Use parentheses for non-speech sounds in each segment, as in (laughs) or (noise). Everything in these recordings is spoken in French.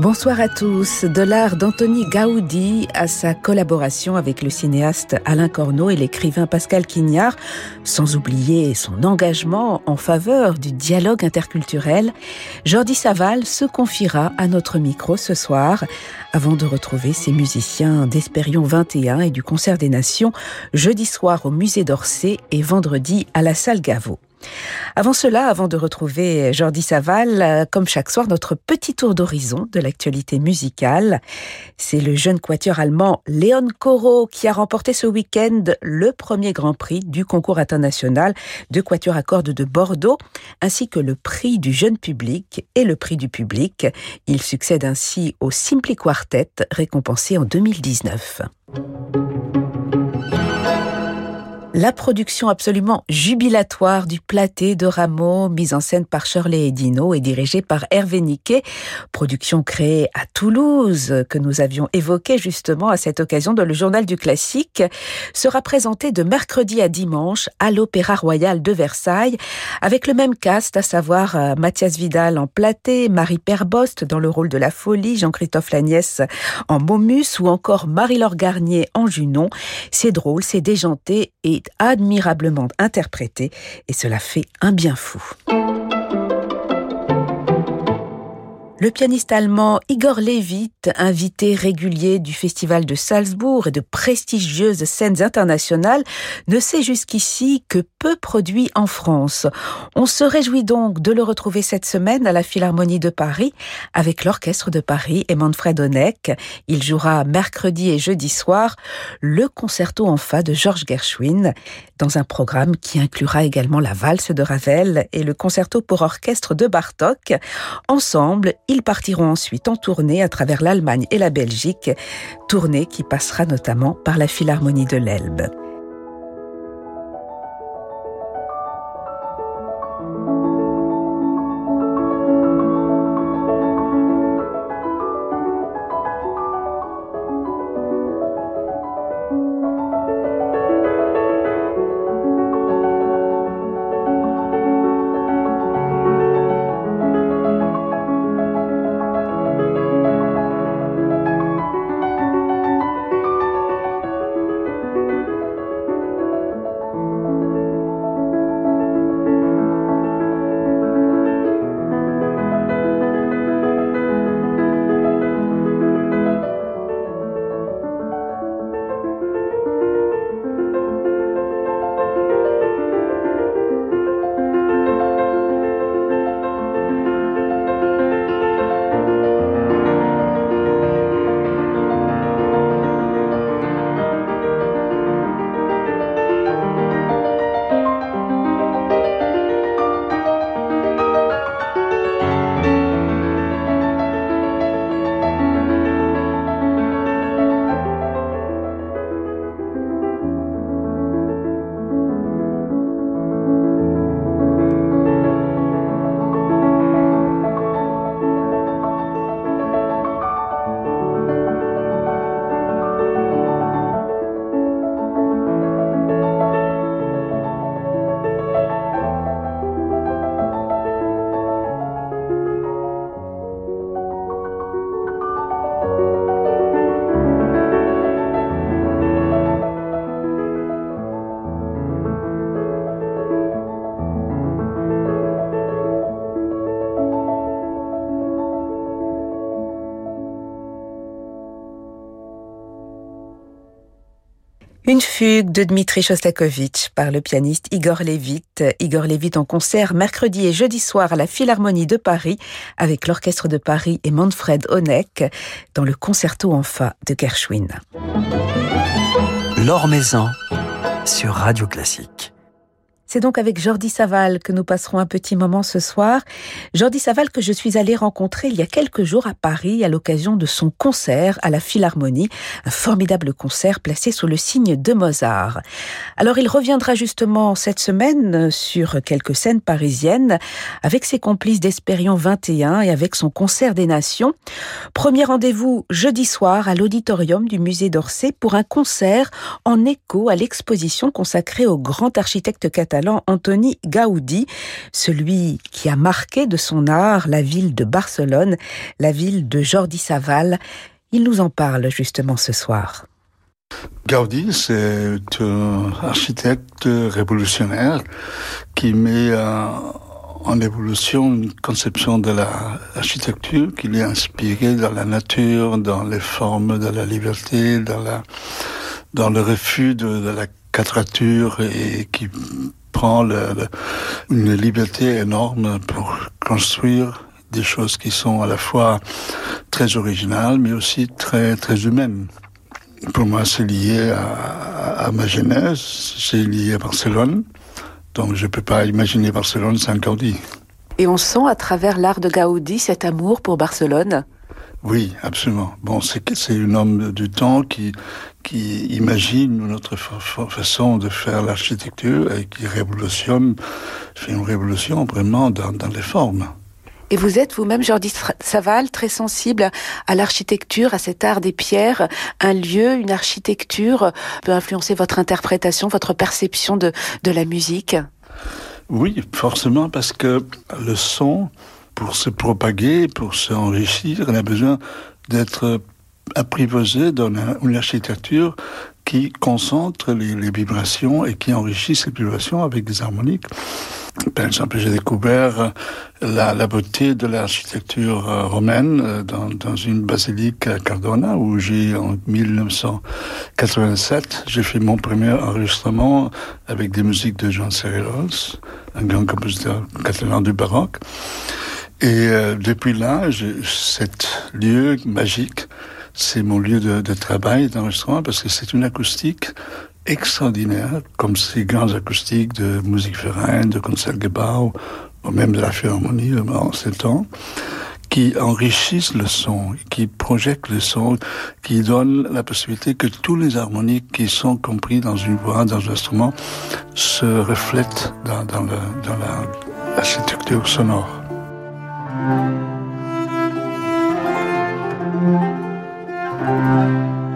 Bonsoir à tous. De l'art d'Anthony Gaudi à sa collaboration avec le cinéaste Alain Corneau et l'écrivain Pascal Quignard, sans oublier son engagement en faveur du dialogue interculturel, Jordi Saval se confiera à notre micro ce soir avant de retrouver ses musiciens d'Espérion 21 et du Concert des Nations jeudi soir au musée d'Orsay et vendredi à la salle Gaveau. Avant cela, avant de retrouver Jordi Saval, euh, comme chaque soir, notre petit tour d'horizon de l'actualité musicale. C'est le jeune quatuor allemand Léon Corot qui a remporté ce week-end le premier grand prix du concours international de quatuor à cordes de Bordeaux, ainsi que le prix du jeune public et le prix du public. Il succède ainsi au Simply Quartet, récompensé en 2019. La production absolument jubilatoire du Platé de Rameau, mise en scène par Shirley Edino et dirigée par Hervé Niquet, production créée à Toulouse, que nous avions évoquée justement à cette occasion dans le journal du classique, sera présentée de mercredi à dimanche à l'Opéra Royal de Versailles, avec le même cast, à savoir euh, Mathias Vidal en Platé, Marie Perbost dans le rôle de la folie, Jean-Christophe Lagnès en Momus ou encore Marie-Laure Garnier en Junon. C'est drôle, c'est déjanté et admirablement interprété et cela fait un bien fou. Le pianiste allemand Igor Levit, invité régulier du Festival de Salzbourg et de prestigieuses scènes internationales, ne sait jusqu'ici que peu produit en France. On se réjouit donc de le retrouver cette semaine à la Philharmonie de Paris avec l'Orchestre de Paris et Manfred Honeck. Il jouera mercredi et jeudi soir le concerto en fa de Georges Gershwin dans un programme qui inclura également la valse de Ravel et le concerto pour orchestre de Bartok. Ensemble, ils partiront ensuite en tournée à travers l'Allemagne et la Belgique, tournée qui passera notamment par la Philharmonie de l'Elbe. Une fugue de Dmitri Shostakovich par le pianiste Igor Levit. Igor Levit en concert mercredi et jeudi soir à la Philharmonie de Paris avec l'Orchestre de Paris et Manfred Honeck dans le concerto en fa de Gershwin. L'Or sur Radio Classique. C'est donc avec Jordi Saval que nous passerons un petit moment ce soir. Jordi Saval que je suis allée rencontrer il y a quelques jours à Paris à l'occasion de son concert à la Philharmonie, un formidable concert placé sous le signe de Mozart. Alors il reviendra justement cette semaine sur quelques scènes parisiennes avec ses complices d'Espérion 21 et avec son concert des nations. Premier rendez-vous jeudi soir à l'auditorium du musée d'Orsay pour un concert en écho à l'exposition consacrée au grand architecte catalan Antoni Gaudi, celui qui a marqué de son art la ville de Barcelone, la ville de Jordi Saval. Il nous en parle justement ce soir. Gaudi, c'est un architecte révolutionnaire qui met en évolution une conception de l'architecture qui est inspirée dans la nature, dans les formes de la liberté, dans, le refus de, de la quadrature et qui prend une liberté énorme pour construire des choses qui sont à la fois très originales, mais aussi très, très humaines. Pour moi, c'est lié à, ma genèse, c'est lié à Barcelone. Donc, je ne peux pas imaginer Barcelone sans Gaudi. Et on sent à travers l'art de Gaudi cet amour pour Barcelone oui, absolument. Bon, c'est un homme du temps qui qui imagine notre façon de faire l'architecture et qui révolutionne, fait une révolution vraiment dans, dans les formes. Et vous êtes vous-même, Jordi Saval, très sensible à l'architecture, à cet art des pierres. Un lieu, une architecture peut influencer votre interprétation, votre perception de, de la musique? Oui, forcément, parce que le son, pour se propager, pour s'enrichir, on a besoin d'être apprivoisé dans une architecture qui concentre les, vibrations et qui enrichit ces vibrations avec des harmoniques. Par exemple, j'ai découvert la, beauté de l'architecture euh, romaine euh, dans, dans, une basilique à Cardona où j'ai, en 1987, j'ai fait mon premier enregistrement avec des musiques de Jean Serreros, un grand compositeur catalan du baroque. Et euh, depuis là, cet lieu magique, c'est mon lieu de, de travail d'enregistrement parce que c'est une acoustique extraordinaire, comme ces grands acoustiques de musique foraine, de Concertgebouw, ou même de la Philharmonie euh, en ce temps, qui enrichissent le son, qui projettent le son, qui donnent la possibilité que tous les harmoniques qui sont compris dans une voix, dans un instrument, se reflètent dans, dans, dans la architecture sonore. Thank you.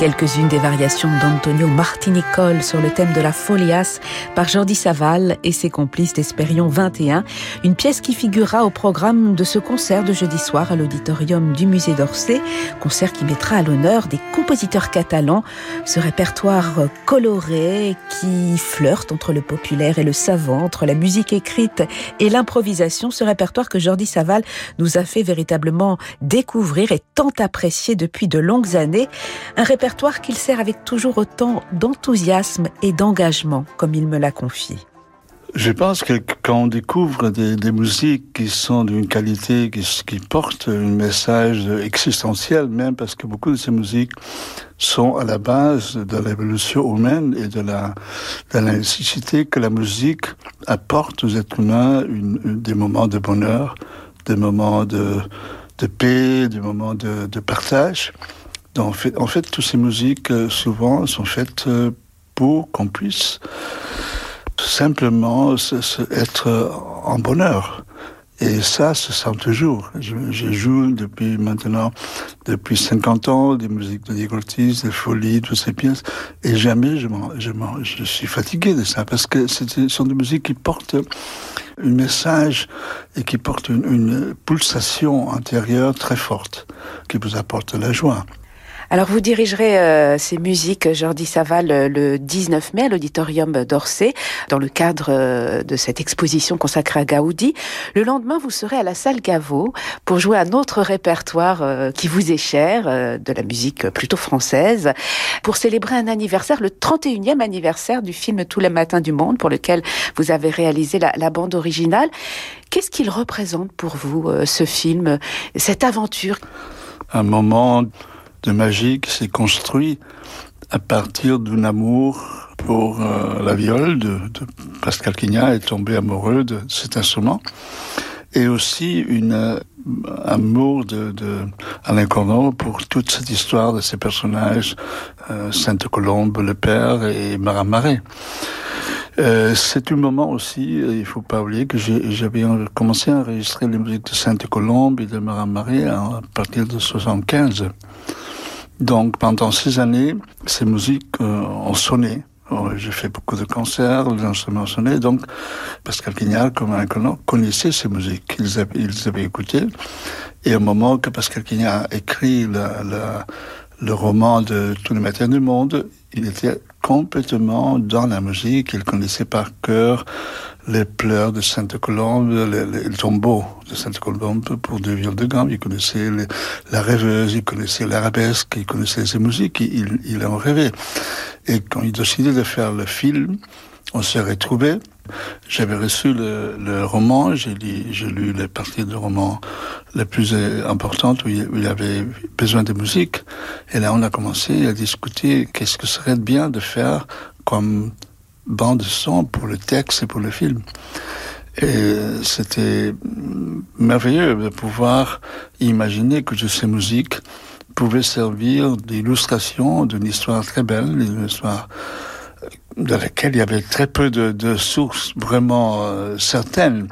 Quelques-unes des variations d'Antonio Martinicol sur le thème de la Folias par Jordi Saval et ses complices d'Espérion 21, une pièce qui figurera au programme de ce concert de jeudi soir à l'auditorium du musée d'Orsay, concert qui mettra à l'honneur des compositeurs catalans, ce répertoire coloré qui flirte entre le populaire et le savant, entre la musique écrite et l'improvisation, ce répertoire que Jordi Saval nous a fait véritablement découvrir et tant apprécier depuis de longues années, qu'il sert avec toujours autant d'enthousiasme et d'engagement, comme il me l'a confié. Je pense que quand on découvre des, musiques qui sont d'une qualité, qui, portent un message existentiel même, parce que beaucoup de ces musiques sont à la base de l'évolution humaine et de la, nécessité que la musique apporte aux êtres humains des moments de bonheur, des moments de, paix, des moments de partage. En, fait, toutes ces musiques, euh, souvent, sont faites euh, pour qu'on puisse simplement être en bonheur. Et ça se sent toujours. Je, joue depuis maintenant, depuis 50 ans, des musiques de Diego des folies, toutes ces pièces. Et jamais je, je, je suis fatigué de ça, parce que ce sont des musiques qui portent un message et qui portent une, une pulsation intérieure très forte, qui vous apporte la joie. Alors vous dirigerez euh, ces musiques Jordi Saval euh, le 19 mai à l'auditorium d'Orsay dans le cadre euh, de cette exposition consacrée à Gaudi. Le lendemain, vous serez à la salle Gaveau pour jouer un autre répertoire qui vous est cher, de la musique plutôt française, pour célébrer un anniversaire, le 31e anniversaire du film Tous les matins du monde pour lequel vous avez réalisé la, la bande originale. Qu'est-ce qu'il représente pour vous, ce film, cette aventure? Un moment de magie qui s'est construit à partir d'un amour pour euh, la viole de, Pascal Quignat est tombé amoureux de cet instrument et aussi une euh, amour de, de pour toute cette histoire de ces personnages euh, Sainte Colombe le père et Marat Marais. Euh, c'est un moment aussi, il faut pas oublier que j'avais commencé à enregistrer les musiques de Sainte Colombe et de Marat Marais à partir de 75. Donc pendant ces années, ces musiques euh, ont sonné. Oh, j'ai fait beaucoup de concerts, les instruments sonné. Donc Pascal Quignard, comme un connaissait ces musiques. Ils avaient, ils avaient écouté. Et au moment que Pascal Quignard a écrit la, la, le roman de Tous les matins du monde, il était complètement dans la musique. Il connaissait par cœur les pleurs de Sainte-Colombe, le, tombeau de Sainte-Colombe pour deux viols de gamme. Il connaissait la rêveuse, il connaissait l'arabesque, il connaissait ses musiques, il, en rêvait. Et quand il décidait de faire le film, on s'est retrouvés. J'avais reçu le, roman, j'ai lu, les parties du roman les plus importantes où il, où il, avait besoin de musique. Et là, on a commencé à discuter qu'est-ce que serait bien de faire comme bande son pour le texte et pour le film. Et c'était merveilleux de pouvoir imaginer que ces musiques pouvaient servir d'illustration d'une histoire très belle, une histoire dans laquelle il y avait très peu de, de sources vraiment euh, certaines,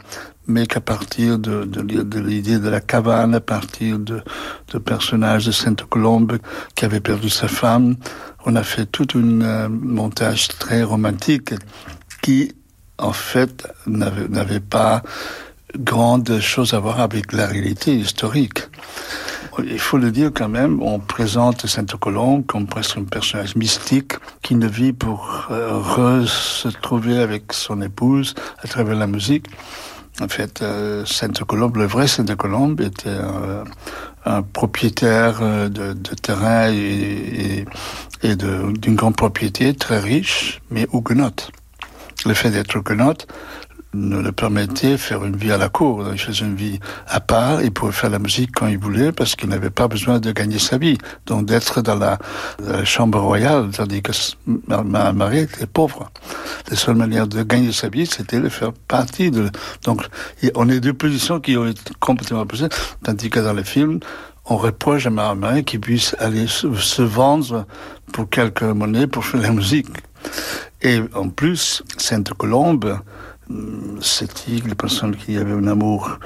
mais qu'à partir de, l'idée de la cabane, à partir de, de personnages de Sainte-Colombe qui avait perdu sa femme, on a fait tout un euh, montage très romantique qui, en fait, n'avait pas grande chose à voir avec la réalité historique. Il faut le dire quand même, on présente Sainte-Colombe comme presque un personnage mystique qui ne vit pour euh, se trouver avec son épouse à travers la musique. En fait, euh, Sainte-Colombe, le vrai Sainte-Colombe était un propriétaire euh, de, de terrain et, et, et d'une grande propriété très riche, mais huguenote. Le fait d'être huguenote ne le permettait faire une vie à la cour. Il faisait une vie à part, il pouvait faire la musique quand il voulait parce qu'il n'avait pas besoin de gagner sa vie. Donc d'être dans la, la, chambre royale, tandis que ma, mari était pauvre. La seule manière de gagner sa vie, c'était de faire partie de... Donc on est deux positions qui ont été complètement opposées, tandis que dans les films, on reproche à Marie qu'il puisse aller se vendre pour quelques monnaies pour faire la musique. Et en plus, Sainte Colombe, c'était les personnes qui avaient un amour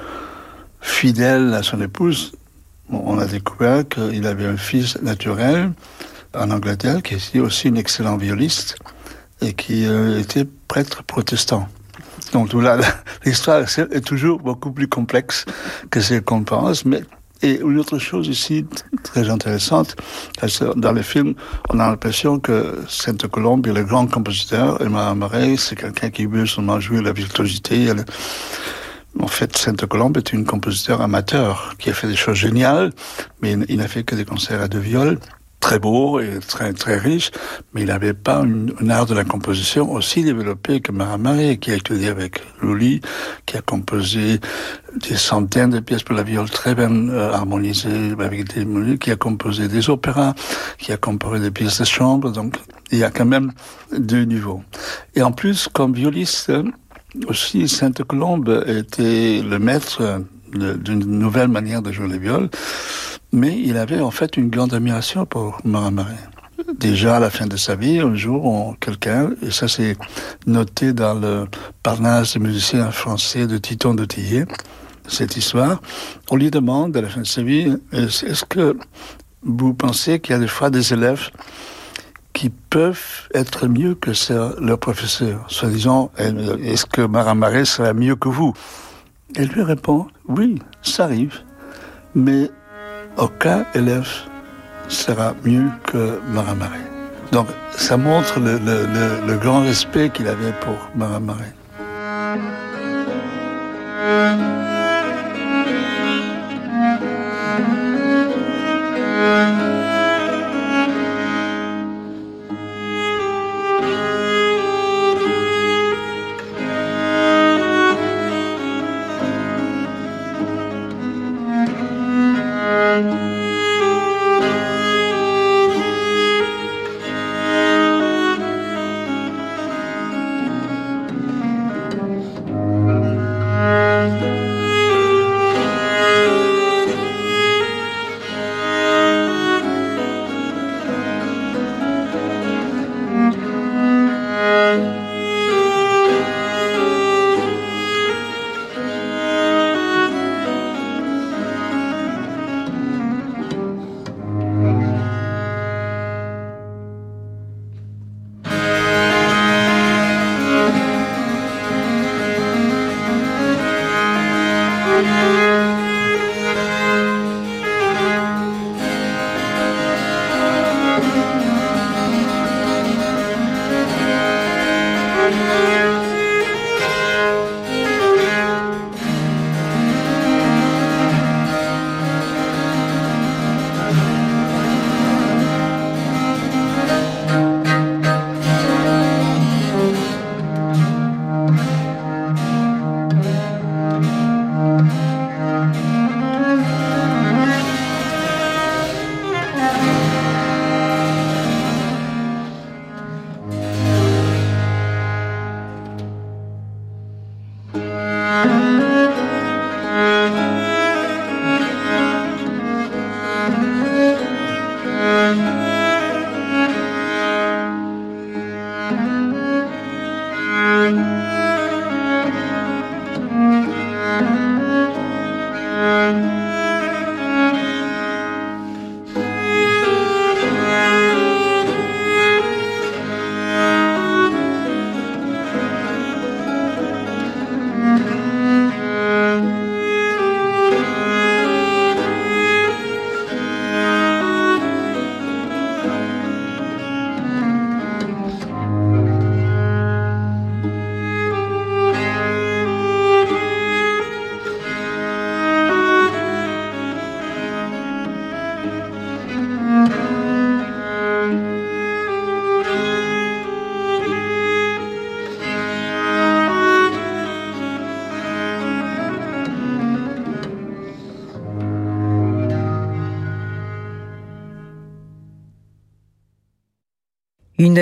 fidèle à son épouse. on a découvert qu'il avait un fils naturel en Angleterre, qui était aussi une excellente violiste et qui euh, était prêtre protestant. Donc (laughs) l'histoire est toujours beaucoup plus complexe que ce qu'on pense, mais et une autre chose ici très intéressante, dans le film, on a l'impression que Sainte-Colombe est le grand compositeur et Marais, c'est quelqu'un qui veut seulement jouer la virtuosité. En fait, Sainte-Colombe est une compositeur amateur qui a fait des choses géniales, mais il n'a fait que des concerts à deux viols très beau et très, très riche, mais il n'avait pas un art de la composition aussi développé que Maramare, qui a étudié avec Lully, qui a composé des centaines de pièces pour la viole très bien euh, harmonisées avec des musiques, qui a composé des opéras, qui a composé des pièces de chambre, donc il y a quand même deux niveaux. Et en plus, comme violiste, aussi Sainte-Colombe était le maître d'une nouvelle manière de jouer les viols. Mais il avait en fait une grande admiration pour Marais. Déjà à la fin de sa vie, un jour, quelqu'un, et ça c'est noté dans le Parnasse des musiciens français de Titon de Tillet, cette histoire, on lui demande à la fin de sa vie, est-ce que vous pensez qu'il y a des fois des élèves qui peuvent être mieux que leur professeur? Soit disant, est-ce que Marais sera mieux que vous? Elle lui répond, oui, ça arrive, mais aucun élève sera mieux que Maramare. Donc ça montre le, grand respect qu'il avait pour Maramare. Une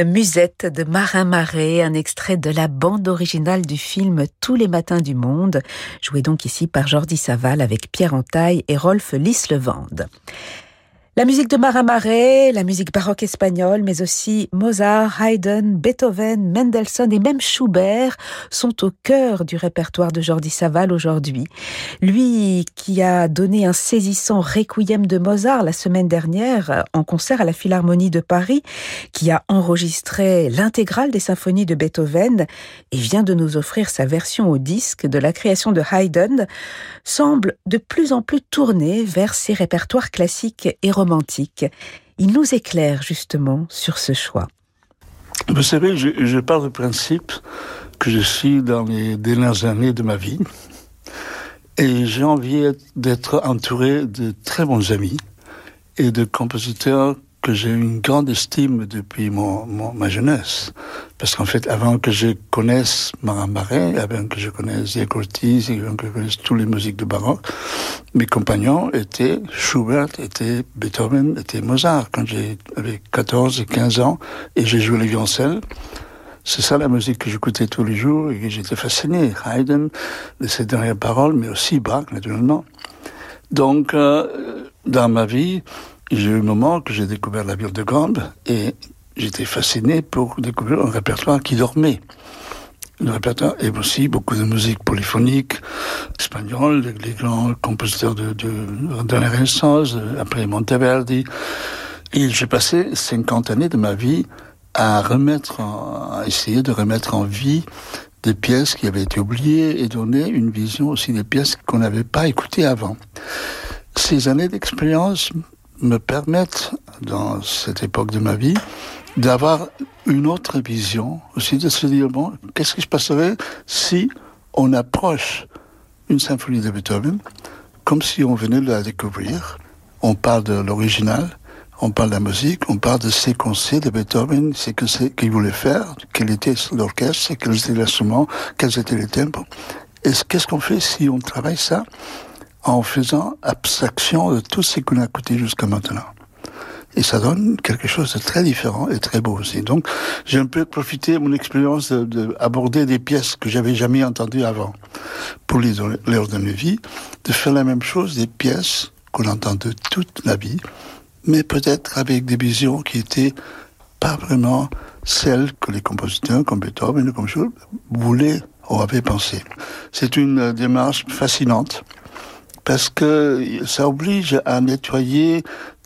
musette de Marin Marais, un extrait de la bande originale du film Tous les matins du monde, joué donc ici par Jordi Saval avec Pierre Entaille et Rolf Lislevande. La musique de Marin Marais, la musique baroque espagnole, mais aussi Mozart, Haydn, Beethoven, Mendelssohn et même Schubert sont au cœur du répertoire de Jordi Saval aujourd'hui. Lui qui a donné un saisissant requiem de Mozart la semaine dernière en concert à la Philharmonie de Paris, qui a enregistré l'intégrale des symphonies de Beethoven et vient de nous offrir sa version au disque de la création de Haydn, semble de plus en plus tourné vers ses répertoires classiques et Il nous éclaire justement sur ce choix. Vous savez, je, je pars du principe que je suis dans les dernières années de ma vie et j'ai envie d'être entouré de très bons amis et de compositeurs que j'ai une grande estime depuis mon, ma jeunesse. Parce qu'en fait, avant que je connaisse Marin Marais, avant que je connaisse Diego Ortiz, avant que je connaisse toutes les musiques de baroque, mes compagnons étaient Schubert, étaient Beethoven, étaient Mozart. Quand j'avais 14 et 15 ans et j'ai joué le violoncelle, c'est ça la musique que j'écoutais tous les jours et j'étais fasciné. Haydn, de ses dernières paroles, mais aussi Bach, naturellement. Donc, euh, dans ma vie, j'ai eu un moment que j'ai découvert la ville de Grande et j'étais fasciné pour découvrir un répertoire qui dormait. Le répertoire et aussi beaucoup de musique polyphonique espagnole, les, grands compositeurs de, de, de la Renaissance, après Monteverdi. Et j'ai passé 50 années de ma vie à remettre, à essayer de remettre en vie des pièces qui avaient été oubliées et donner une vision aussi des pièces qu'on n'avait pas écoutées avant. Ces années d'expérience me permettent, dans cette époque de ma vie, d'avoir une autre vision, aussi de se dire, bon, qu'est-ce qui se passerait si on approche une symphonie de Beethoven comme si on venait de la découvrir? On parle de l'original, on parle de la musique, on parle de ses conseils de Beethoven, c'est qu'il voulait faire, quel était l'orchestre, quels étaient les instruments, quels étaient les tempos. Qu'est-ce qu'on fait si on travaille ça? En faisant abstraction de tout ce qu'on a écouté jusqu'à maintenant. Et ça donne quelque chose de très différent et très beau aussi. Donc, j'ai un peu profité de mon expérience d'aborder de, des pièces que j'avais jamais entendues avant pour les, leur donner vie, de faire la même chose des pièces qu'on entend de toute la vie, mais peut-être avec des visions qui étaient pas vraiment celles que les compositeurs comme Beethoven comme Schubert voulaient ou avaient pensé. C'est une démarche fascinante parce que ça oblige à nettoyer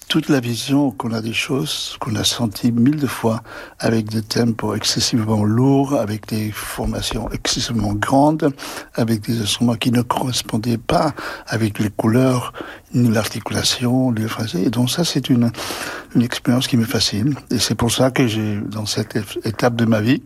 toute la vision qu'on a des choses, qu'on a senti mille de fois, avec des tempos excessivement lourds, avec des formations excessivement grandes, avec des instruments qui ne correspondaient pas avec les couleurs, ni l'articulation, les phrases. Et donc ça, c'est une, une expérience qui me fascine. Et c'est pour ça que j'ai, dans cette étape de ma vie,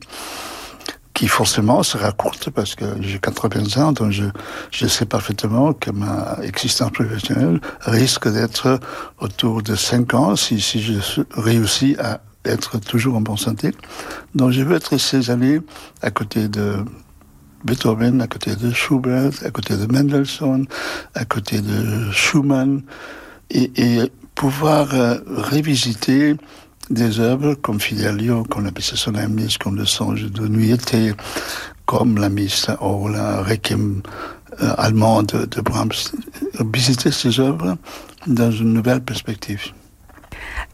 qui forcément sera courte parce que j'ai 80 ans, donc je, je sais parfaitement que ma existence professionnelle risque d'être autour de 5 ans si, si je réussis à être toujours en bonne santé. Donc je veux être ces années à côté de Beethoven, à côté de Schubert, à côté de Mendelssohn, à côté de Schumann, et, pouvoir euh, révisiter des œuvres comme Fidelio, comme la Missa Solemnis, comme le Songe de Nuit été, comme la Missa ou la Requiem euh, allemande de, Brahms. Visiter ces œuvres dans une nouvelle perspective.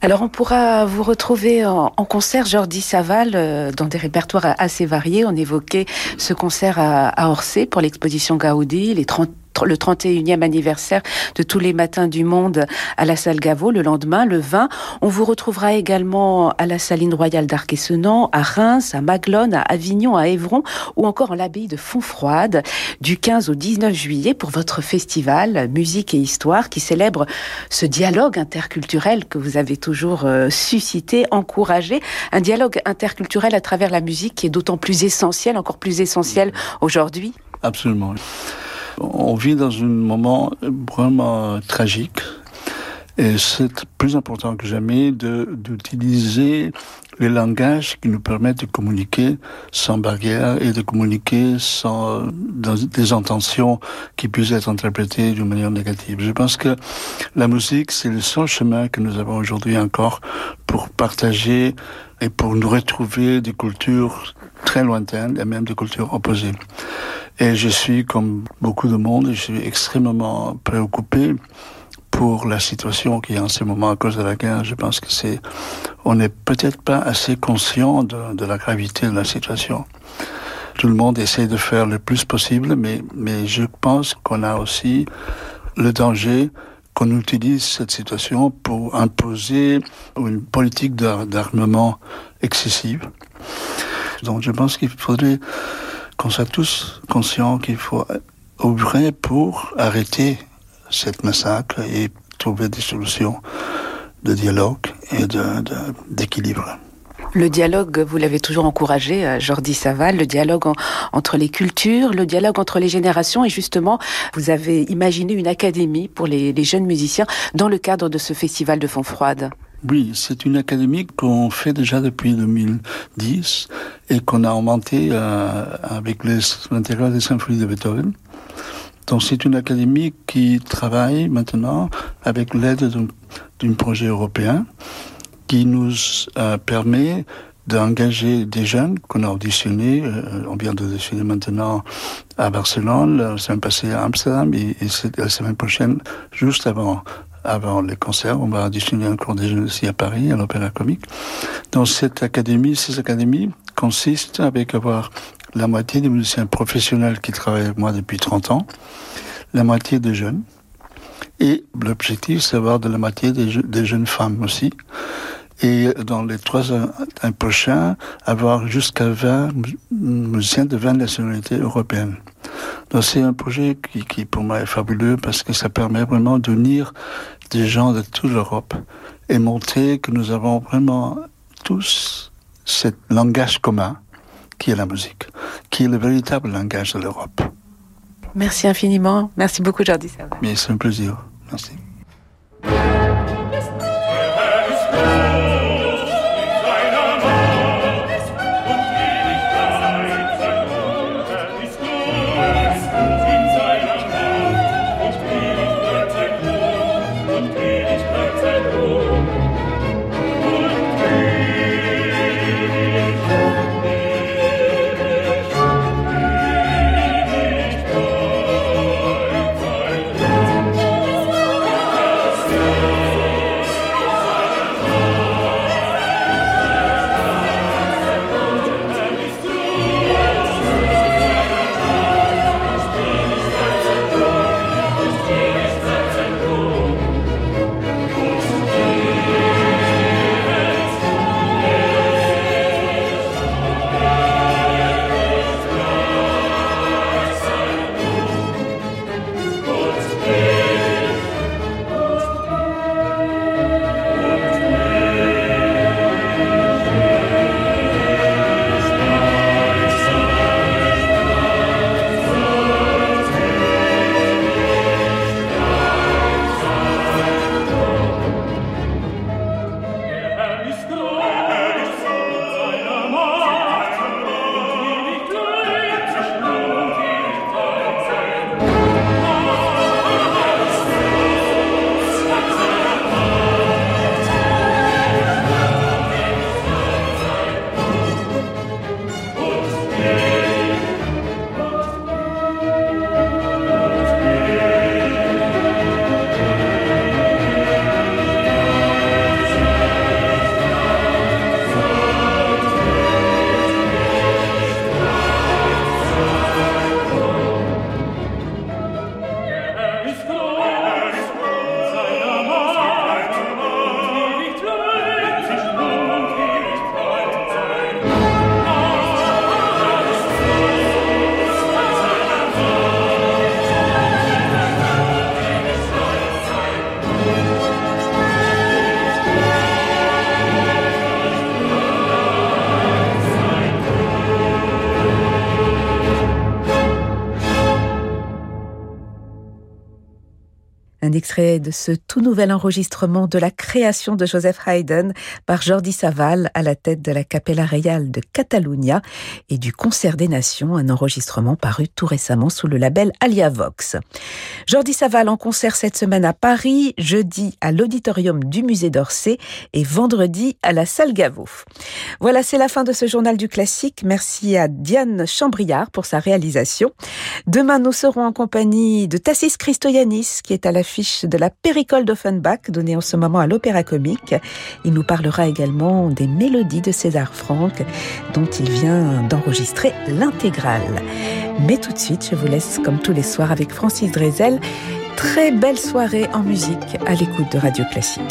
Alors on pourra vous retrouver en, concert Jordi Saval euh, dans des répertoires assez variés. On évoquait ce concert à, à Orsay pour l'exposition Gaudi, les 30 le 31e anniversaire de Tous les matins du monde à la salle Gaveau le lendemain, le 20. On vous retrouvera également à la saline royale d'Arc-et-Senans, à Reims, à Maglone, à Avignon, à Évron ou encore en l'abbaye de Fontfroide du 15 au 19 juillet pour votre festival Musique et Histoire qui célèbre ce dialogue interculturel que vous avez toujours euh, suscité, encouragé. Un dialogue interculturel à travers la musique qui est d'autant plus essentiel, encore plus essentiel aujourd'hui. Absolument. On vit dans un moment vraiment tragique et c'est plus important que jamais d'utiliser les langages qui nous permettent de communiquer sans barrière et de communiquer sans dans des intentions qui puissent être interprétées d'une manière négative. Je pense que la musique, c'est le seul chemin que nous avons aujourd'hui encore pour partager et pour nous retrouver des cultures très lointaines et même des cultures opposées. Et je suis, comme beaucoup de monde, je suis extrêmement préoccupé pour la situation qui est en ce moment à cause de la guerre. Je pense que c'est, on n'est peut-être pas assez conscient de, la gravité de la situation. Tout le monde essaie de faire le plus possible, mais, mais je pense qu'on a aussi le danger qu'on utilise cette situation pour imposer une politique d'armement excessive. Donc je pense qu'il faudrait qu'on soit tous conscients qu'il faut œuvrer pour arrêter cette massacre et trouver des solutions de dialogue et d'équilibre. Le dialogue, vous l'avez toujours encouragé, euh, Jordi Saval, le dialogue entre les cultures, le dialogue entre les générations. Et justement, vous avez imaginé une académie pour les, les jeunes musiciens dans le cadre de ce festival de Fond Froide. Oui, c'est une académie qu'on fait déjà depuis 2010 et qu'on a augmenté euh, avec l'intégral des symphonies de Beethoven. Donc c'est une académie qui travaille maintenant avec l'aide d'un projet européen qui nous permet d'engager des jeunes qu'on a auditionnés. Euh, on vient d'auditionner maintenant à Barcelone, la semaine passée à Amsterdam et, et la semaine prochaine, juste avant avant les concerts. On va auditionner encore des jeunes aussi à Paris, à l'Opéra Comique. Dans cette académie, ces académies consistent avec avoir la moitié des musiciens professionnels qui travaillent avec moi depuis 30 ans, la moitié des jeunes. Et l'objectif, c'est d'avoir de la moitié des, jeunes femmes aussi. Et dans les trois ans prochains, avoir jusqu'à 20 musiciens de 20 nationalités européennes. Donc c'est un projet qui, qui, pour moi est fabuleux parce que ça permet vraiment d'unir des gens de toute l'Europe et montrer que nous avons vraiment tous ce langage commun qui est la musique, qui est le véritable langage de l'Europe. Merci infiniment. Merci beaucoup, Jordi. Mais c'est un plaisir. Merci. Extrait de ce tout nouvel enregistrement de la création de Joseph Haydn par Jordi Saval à la tête de la Capella Real de Catalunya et du Concert des Nations, un enregistrement paru tout récemment sous le label Alia Vox. Jordi Saval en concert cette semaine à Paris, jeudi à l'auditorium du musée d'Orsay et vendredi à la salle Gaveau. Voilà, c'est la fin de ce journal du classique. Merci à Diane Chambriard pour sa réalisation. Demain, nous serons en compagnie de Tassis Christoyanis qui est à de la Péricole d'Offenbach donnée en ce moment à l'Opéra Comique. Il nous parlera également des mélodies de César Franck dont il vient d'enregistrer l'intégrale. Mais tout de suite, je vous laisse comme tous les soirs avec Francis Drezel. Très belle soirée en musique à l'écoute de Radio Classique.